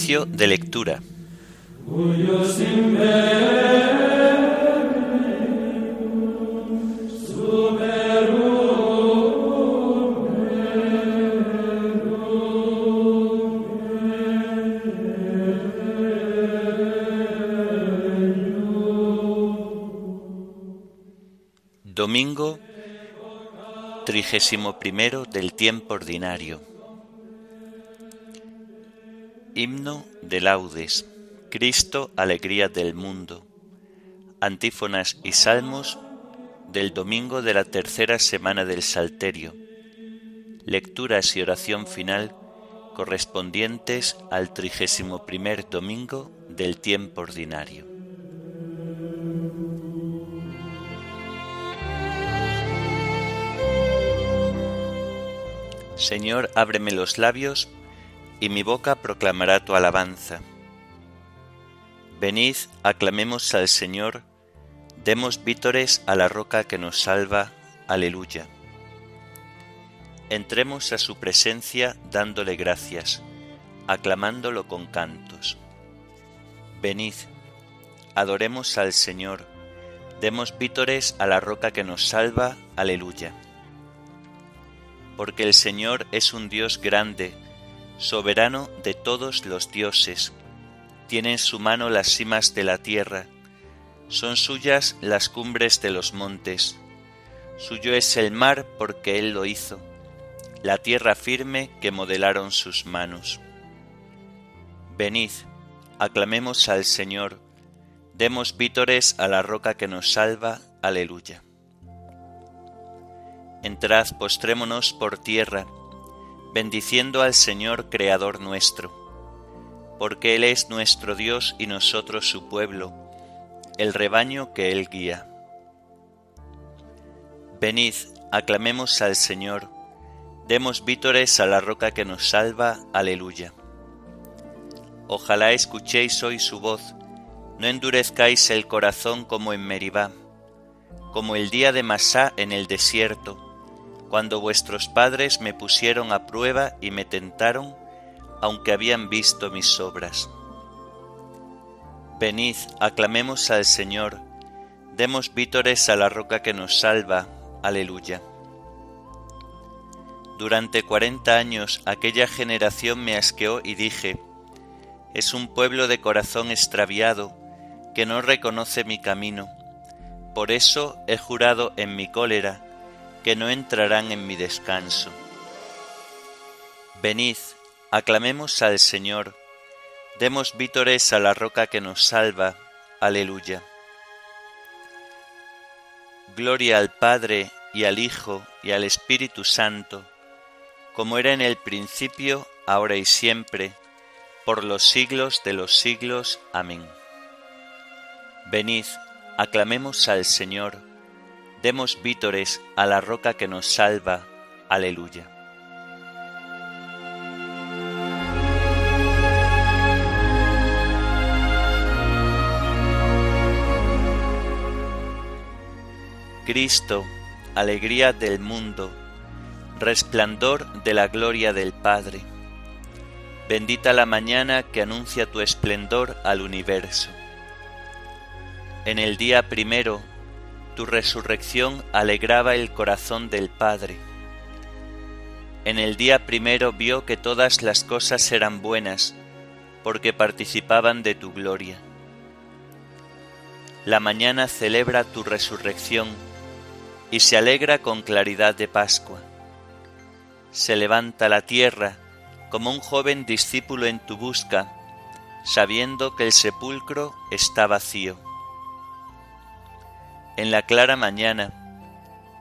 De lectura. Domingo trigésimo primero del tiempo ordinario. Himno de laudes. Cristo, alegría del mundo. Antífonas y salmos del domingo de la tercera semana del Salterio. Lecturas y oración final correspondientes al trigésimo primer domingo del tiempo ordinario. Señor, ábreme los labios, y mi boca proclamará tu alabanza. Venid, aclamemos al Señor, demos vítores a la roca que nos salva. Aleluya. Entremos a su presencia dándole gracias, aclamándolo con cantos. Venid, adoremos al Señor, demos vítores a la roca que nos salva. Aleluya porque el Señor es un Dios grande, soberano de todos los dioses. Tiene en su mano las cimas de la tierra, son suyas las cumbres de los montes. Suyo es el mar porque Él lo hizo, la tierra firme que modelaron sus manos. Venid, aclamemos al Señor, demos vítores a la roca que nos salva. Aleluya. Entrad, postrémonos por tierra, bendiciendo al Señor Creador nuestro, porque Él es nuestro Dios y nosotros su pueblo, el rebaño que Él guía. Venid, aclamemos al Señor, demos vítores a la roca que nos salva, aleluya. Ojalá escuchéis hoy su voz, no endurezcáis el corazón como en Meribá, como el día de Masá en el desierto, cuando vuestros padres me pusieron a prueba y me tentaron, aunque habían visto mis obras. Venid, aclamemos al Señor, demos vítores a la roca que nos salva. Aleluya. Durante cuarenta años aquella generación me asqueó y dije, es un pueblo de corazón extraviado, que no reconoce mi camino. Por eso he jurado en mi cólera, que no entrarán en mi descanso. Venid, aclamemos al Señor, demos vítores a la roca que nos salva. Aleluya. Gloria al Padre y al Hijo y al Espíritu Santo, como era en el principio, ahora y siempre, por los siglos de los siglos. Amén. Venid, aclamemos al Señor, Demos vítores a la roca que nos salva. Aleluya. Cristo, alegría del mundo, resplandor de la gloria del Padre. Bendita la mañana que anuncia tu esplendor al universo. En el día primero tu resurrección alegraba el corazón del Padre. En el día primero vio que todas las cosas eran buenas, porque participaban de tu gloria. La mañana celebra tu resurrección y se alegra con claridad de Pascua. Se levanta la tierra como un joven discípulo en tu busca, sabiendo que el sepulcro está vacío en la clara mañana,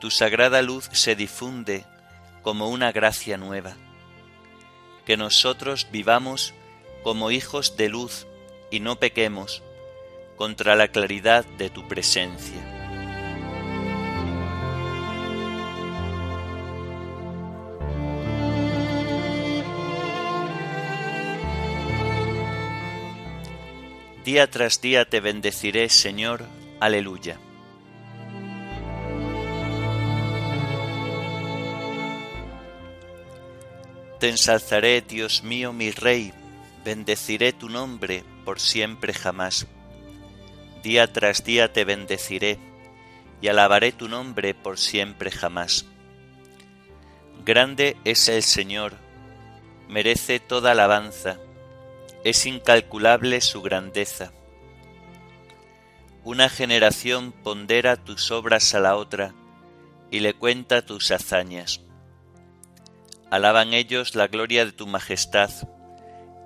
tu sagrada luz se difunde como una gracia nueva. Que nosotros vivamos como hijos de luz y no pequemos contra la claridad de tu presencia. Día tras día te bendeciré, Señor. Aleluya. Te ensalzaré, Dios mío, mi Rey, Bendeciré tu nombre por siempre jamás. Día tras día te bendeciré y alabaré tu nombre por siempre jamás. Grande es el Señor, merece toda alabanza, es incalculable su grandeza. Una generación pondera tus obras a la otra y le cuenta tus hazañas. Alaban ellos la gloria de tu majestad,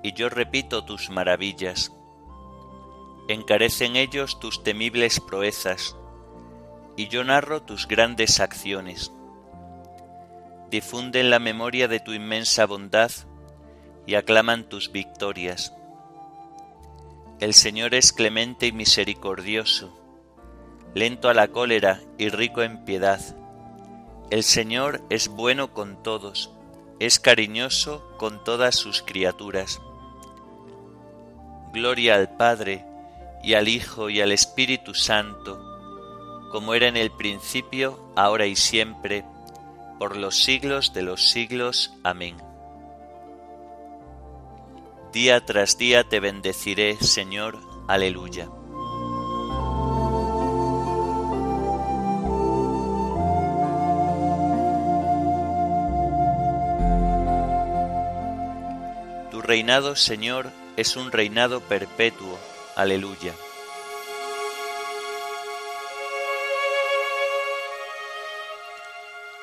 y yo repito tus maravillas. Encarecen ellos tus temibles proezas, y yo narro tus grandes acciones. Difunden la memoria de tu inmensa bondad y aclaman tus victorias. El Señor es clemente y misericordioso, lento a la cólera y rico en piedad. El Señor es bueno con todos es cariñoso con todas sus criaturas. Gloria al Padre, y al Hijo, y al Espíritu Santo, como era en el principio, ahora y siempre, por los siglos de los siglos. Amén. Día tras día te bendeciré, Señor. Aleluya. Reinado, Señor, es un reinado perpetuo. Aleluya.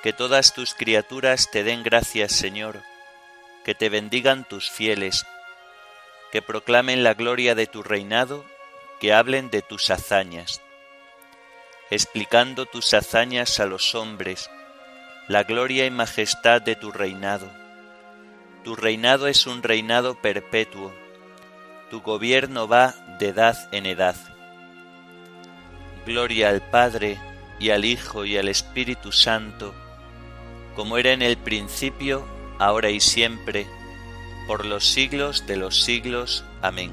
Que todas tus criaturas te den gracias, Señor, que te bendigan tus fieles, que proclamen la gloria de tu reinado, que hablen de tus hazañas, explicando tus hazañas a los hombres, la gloria y majestad de tu reinado tu reinado es un reinado perpetuo, tu gobierno va de edad en edad. Gloria al Padre y al Hijo y al Espíritu Santo, como era en el principio, ahora y siempre, por los siglos de los siglos. Amén.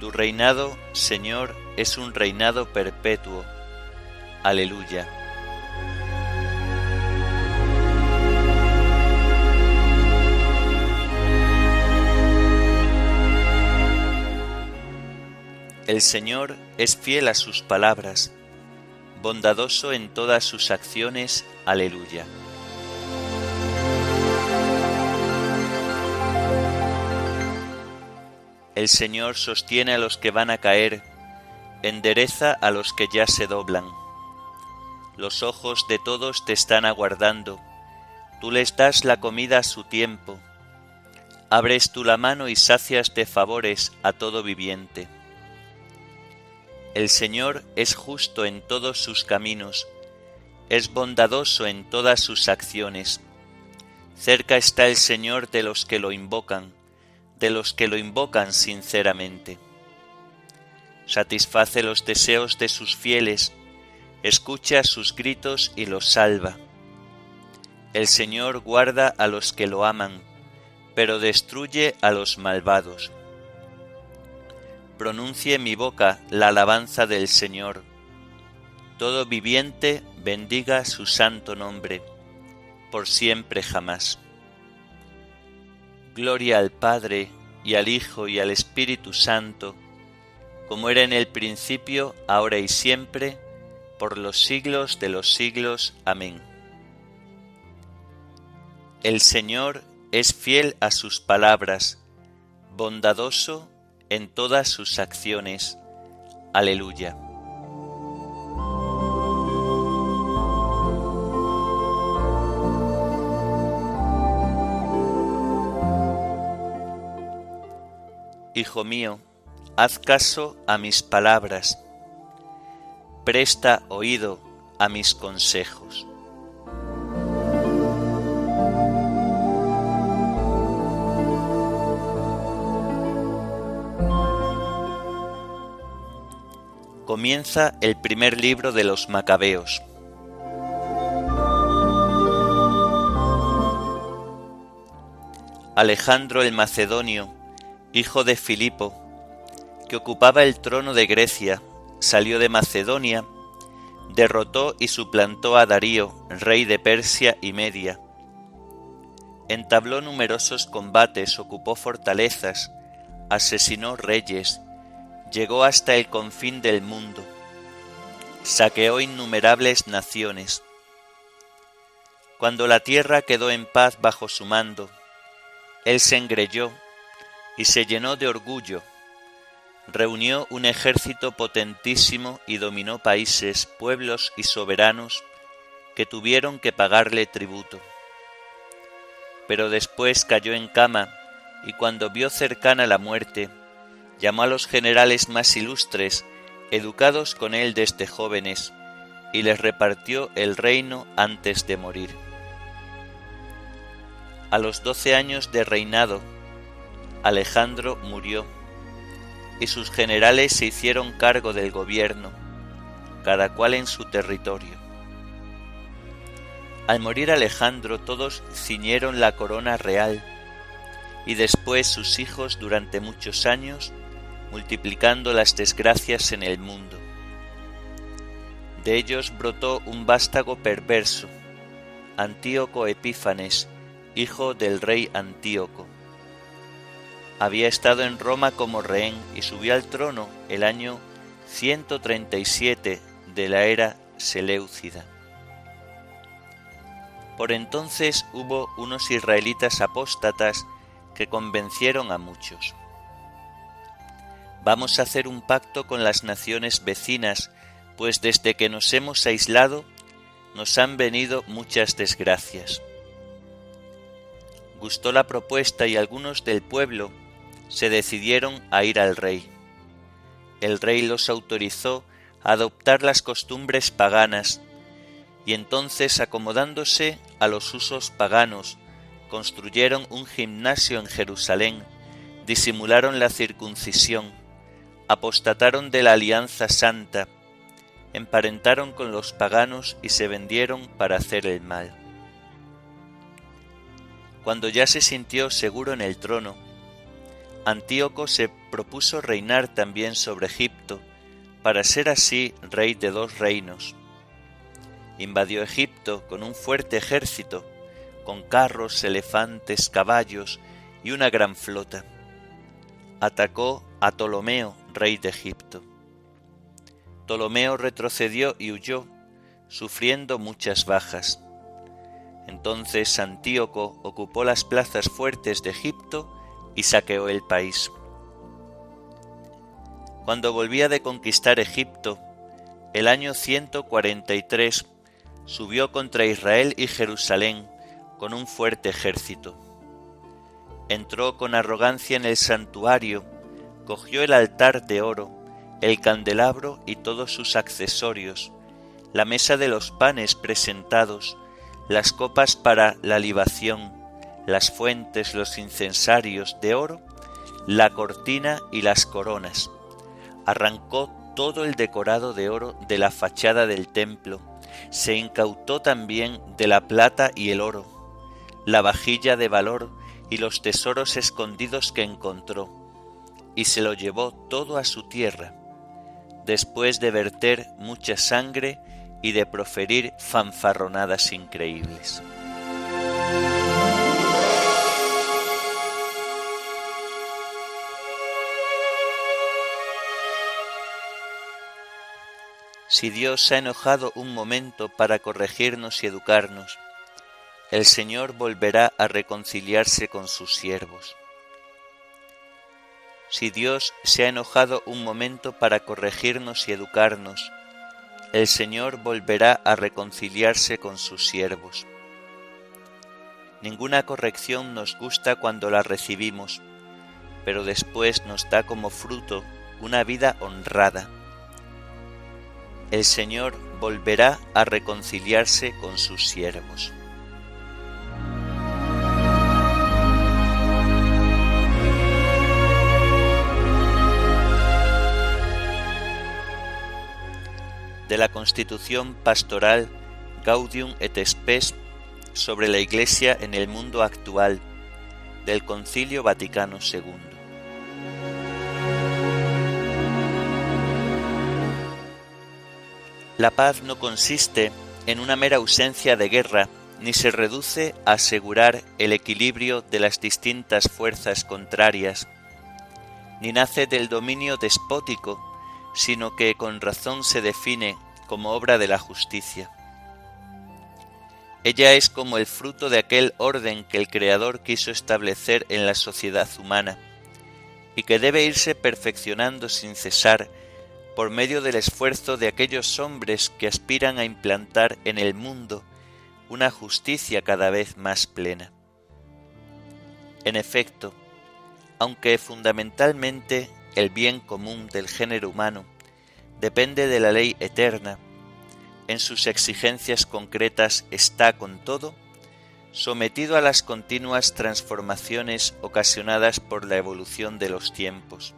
Tu reinado, Señor, es un reinado perpetuo. Aleluya. El Señor es fiel a sus palabras, bondadoso en todas sus acciones. Aleluya. El Señor sostiene a los que van a caer, endereza a los que ya se doblan. Los ojos de todos te están aguardando, tú les das la comida a su tiempo. Abres tú la mano y sacias de favores a todo viviente. El Señor es justo en todos sus caminos, es bondadoso en todas sus acciones. Cerca está el Señor de los que lo invocan, de los que lo invocan sinceramente. Satisface los deseos de sus fieles, escucha sus gritos y los salva. El Señor guarda a los que lo aman, pero destruye a los malvados pronuncie mi boca la alabanza del Señor. Todo viviente bendiga su santo nombre, por siempre jamás. Gloria al Padre, y al Hijo, y al Espíritu Santo, como era en el principio, ahora y siempre, por los siglos de los siglos. Amén. El Señor es fiel a sus palabras, bondadoso en todas sus acciones. Aleluya. Hijo mío, haz caso a mis palabras, presta oído a mis consejos. Comienza el primer libro de los Macabeos. Alejandro el Macedonio, hijo de Filipo, que ocupaba el trono de Grecia, salió de Macedonia, derrotó y suplantó a Darío, rey de Persia y Media. entabló numerosos combates, ocupó fortalezas, asesinó reyes, llegó hasta el confín del mundo, saqueó innumerables naciones. Cuando la tierra quedó en paz bajo su mando, él se engrelló y se llenó de orgullo, reunió un ejército potentísimo y dominó países, pueblos y soberanos que tuvieron que pagarle tributo. Pero después cayó en cama y cuando vio cercana la muerte, llamó a los generales más ilustres, educados con él desde jóvenes, y les repartió el reino antes de morir. A los doce años de reinado, Alejandro murió, y sus generales se hicieron cargo del gobierno, cada cual en su territorio. Al morir Alejandro todos ciñeron la corona real, y después sus hijos durante muchos años, multiplicando las desgracias en el mundo. De ellos brotó un vástago perverso, Antíoco Epífanes, hijo del rey Antíoco. Había estado en Roma como rehén y subió al trono el año 137 de la era Seleucida. Por entonces hubo unos israelitas apóstatas que convencieron a muchos. Vamos a hacer un pacto con las naciones vecinas, pues desde que nos hemos aislado nos han venido muchas desgracias. Gustó la propuesta y algunos del pueblo se decidieron a ir al rey. El rey los autorizó a adoptar las costumbres paganas y entonces acomodándose a los usos paganos, construyeron un gimnasio en Jerusalén, disimularon la circuncisión, apostataron de la alianza santa, emparentaron con los paganos y se vendieron para hacer el mal. Cuando ya se sintió seguro en el trono, Antíoco se propuso reinar también sobre Egipto, para ser así rey de dos reinos invadió Egipto con un fuerte ejército, con carros, elefantes, caballos y una gran flota. Atacó a Ptolomeo, rey de Egipto. Ptolomeo retrocedió y huyó, sufriendo muchas bajas. Entonces Antíoco ocupó las plazas fuertes de Egipto y saqueó el país. Cuando volvía de conquistar Egipto, el año 143 subió contra Israel y Jerusalén con un fuerte ejército. Entró con arrogancia en el santuario, cogió el altar de oro, el candelabro y todos sus accesorios, la mesa de los panes presentados, las copas para la libación, las fuentes, los incensarios de oro, la cortina y las coronas. Arrancó todo el decorado de oro de la fachada del templo, se incautó también de la plata y el oro, la vajilla de valor y los tesoros escondidos que encontró, y se lo llevó todo a su tierra, después de verter mucha sangre y de proferir fanfarronadas increíbles. Si Dios se ha enojado un momento para corregirnos y educarnos, el Señor volverá a reconciliarse con sus siervos. Si Dios se ha enojado un momento para corregirnos y educarnos, el Señor volverá a reconciliarse con sus siervos. Ninguna corrección nos gusta cuando la recibimos, pero después nos da como fruto una vida honrada el Señor volverá a reconciliarse con sus siervos. De la Constitución Pastoral Gaudium et Spes sobre la Iglesia en el mundo actual del Concilio Vaticano II. La paz no consiste en una mera ausencia de guerra ni se reduce a asegurar el equilibrio de las distintas fuerzas contrarias, ni nace del dominio despótico, sino que con razón se define como obra de la justicia. Ella es como el fruto de aquel orden que el Creador quiso establecer en la sociedad humana, y que debe irse perfeccionando sin cesar por medio del esfuerzo de aquellos hombres que aspiran a implantar en el mundo una justicia cada vez más plena. En efecto, aunque fundamentalmente el bien común del género humano depende de la ley eterna, en sus exigencias concretas está con todo sometido a las continuas transformaciones ocasionadas por la evolución de los tiempos.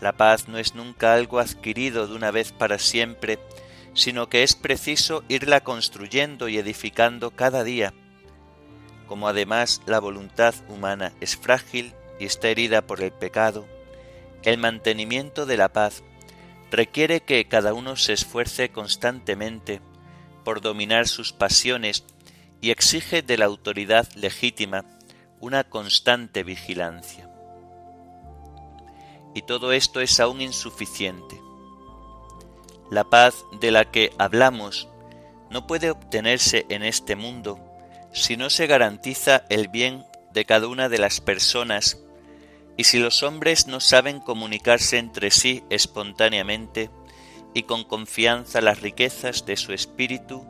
La paz no es nunca algo adquirido de una vez para siempre, sino que es preciso irla construyendo y edificando cada día. Como además la voluntad humana es frágil y está herida por el pecado, el mantenimiento de la paz requiere que cada uno se esfuerce constantemente por dominar sus pasiones y exige de la autoridad legítima una constante vigilancia. Y todo esto es aún insuficiente. La paz de la que hablamos no puede obtenerse en este mundo si no se garantiza el bien de cada una de las personas y si los hombres no saben comunicarse entre sí espontáneamente y con confianza las riquezas de su espíritu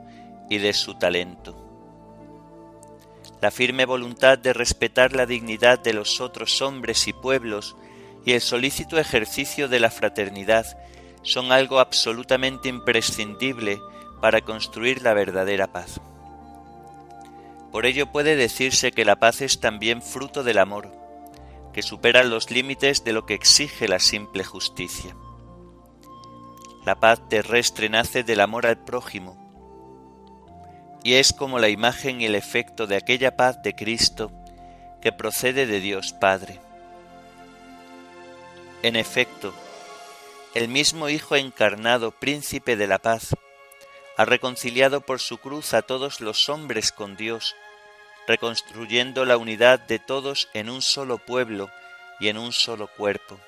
y de su talento la firme voluntad de respetar la dignidad de los otros hombres y pueblos y el solícito ejercicio de la fraternidad son algo absolutamente imprescindible para construir la verdadera paz. Por ello puede decirse que la paz es también fruto del amor, que supera los límites de lo que exige la simple justicia. La paz terrestre nace del amor al prójimo, y es como la imagen y el efecto de aquella paz de Cristo que procede de Dios Padre. En efecto, el mismo Hijo encarnado, príncipe de la paz, ha reconciliado por su cruz a todos los hombres con Dios, reconstruyendo la unidad de todos en un solo pueblo y en un solo cuerpo.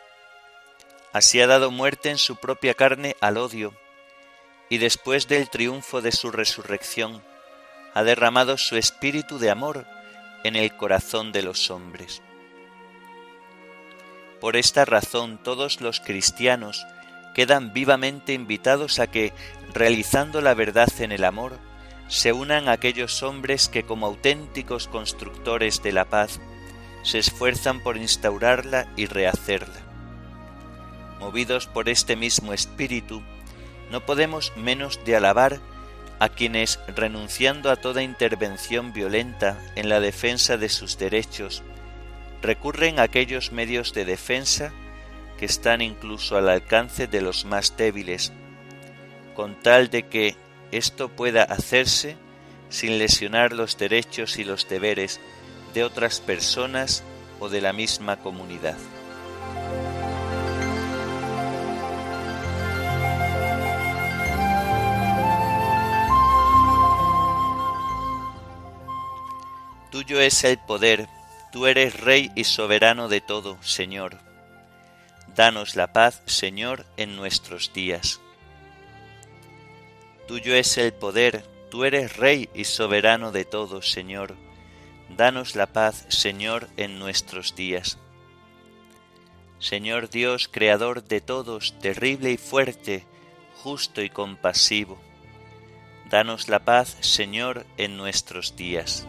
Así ha dado muerte en su propia carne al odio, y después del triunfo de su resurrección, ha derramado su espíritu de amor en el corazón de los hombres. Por esta razón todos los cristianos quedan vivamente invitados a que, realizando la verdad en el amor, se unan aquellos hombres que como auténticos constructores de la paz se esfuerzan por instaurarla y rehacerla. Movidos por este mismo espíritu, no podemos menos de alabar a quienes, renunciando a toda intervención violenta en la defensa de sus derechos, recurren a aquellos medios de defensa que están incluso al alcance de los más débiles, con tal de que esto pueda hacerse sin lesionar los derechos y los deberes de otras personas o de la misma comunidad. Tuyo es el poder, tú eres Rey y soberano de todo, Señor. Danos la paz, Señor, en nuestros días. Tuyo es el poder, tú eres Rey y soberano de todo, Señor. Danos la paz, Señor, en nuestros días. Señor Dios, Creador de todos, terrible y fuerte, justo y compasivo. Danos la paz, Señor, en nuestros días.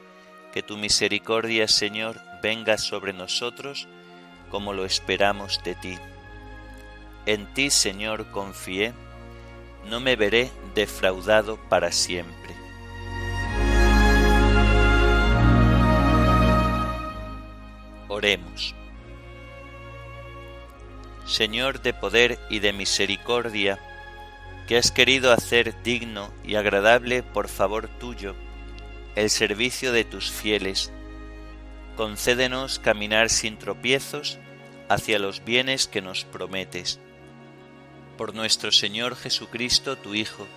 Que tu misericordia, Señor, venga sobre nosotros como lo esperamos de ti. En ti, Señor, confié, no me veré defraudado para siempre. Oremos. Señor de poder y de misericordia, que has querido hacer digno y agradable por favor tuyo el servicio de tus fieles, concédenos caminar sin tropiezos hacia los bienes que nos prometes. Por nuestro Señor Jesucristo, tu Hijo,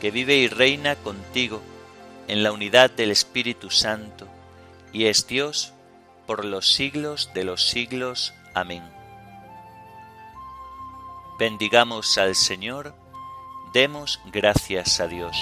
que vive y reina contigo en la unidad del Espíritu Santo, y es Dios por los siglos de los siglos. Amén. Bendigamos al Señor, demos gracias a Dios.